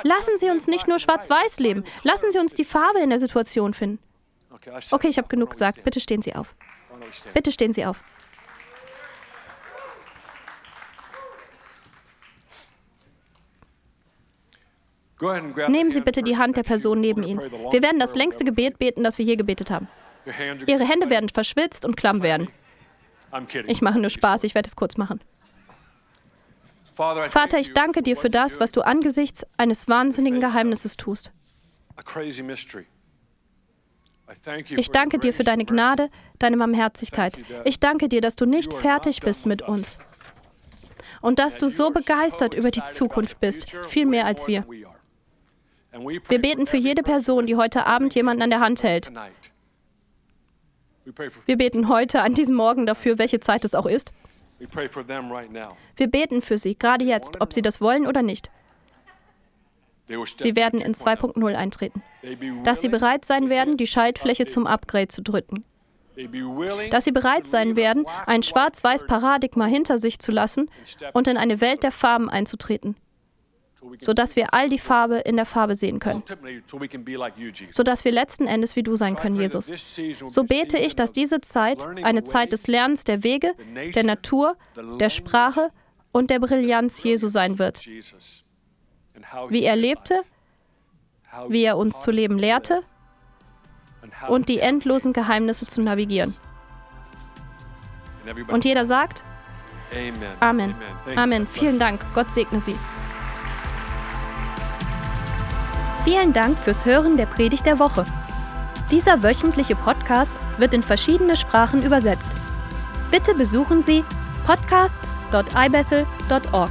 Lassen Sie uns nicht nur schwarz-weiß leben. Lassen Sie uns die Farbe in der Situation finden. Okay, ich habe genug gesagt. Bitte stehen Sie auf. Bitte stehen Sie auf. Nehmen Sie bitte die Hand der Person neben Ihnen. Wir werden das längste Gebet beten, das wir je gebetet haben. Ihre Hände werden verschwitzt und klamm werden. Ich mache nur Spaß, ich werde es kurz machen. Vater, ich danke dir für das, was du angesichts eines wahnsinnigen Geheimnisses tust. Ich danke dir für deine Gnade, deine Barmherzigkeit. Ich danke dir, dass du nicht fertig bist mit uns und dass du so begeistert über die Zukunft bist, viel mehr als wir. Wir beten für jede Person, die heute Abend jemanden an der Hand hält. Wir beten heute an diesem Morgen dafür, welche Zeit es auch ist. Wir beten für sie, gerade jetzt, ob sie das wollen oder nicht. Sie werden in 2.0 eintreten. Dass sie bereit sein werden, die Schaltfläche zum Upgrade zu drücken. Dass sie bereit sein werden, ein schwarz-weiß Paradigma hinter sich zu lassen und in eine Welt der Farben einzutreten sodass wir all die Farbe in der Farbe sehen können, sodass wir letzten Endes wie du sein können, Jesus. So bete ich, dass diese Zeit eine Zeit des Lernens der Wege, der Natur, der Sprache und der Brillanz Jesu sein wird. Wie er lebte, wie er uns zu leben lehrte und die endlosen Geheimnisse zu navigieren. Und jeder sagt, Amen. Amen. Vielen Dank. Gott segne Sie. Vielen Dank fürs Hören der Predigt der Woche. Dieser wöchentliche Podcast wird in verschiedene Sprachen übersetzt. Bitte besuchen Sie podcasts.ibethel.org.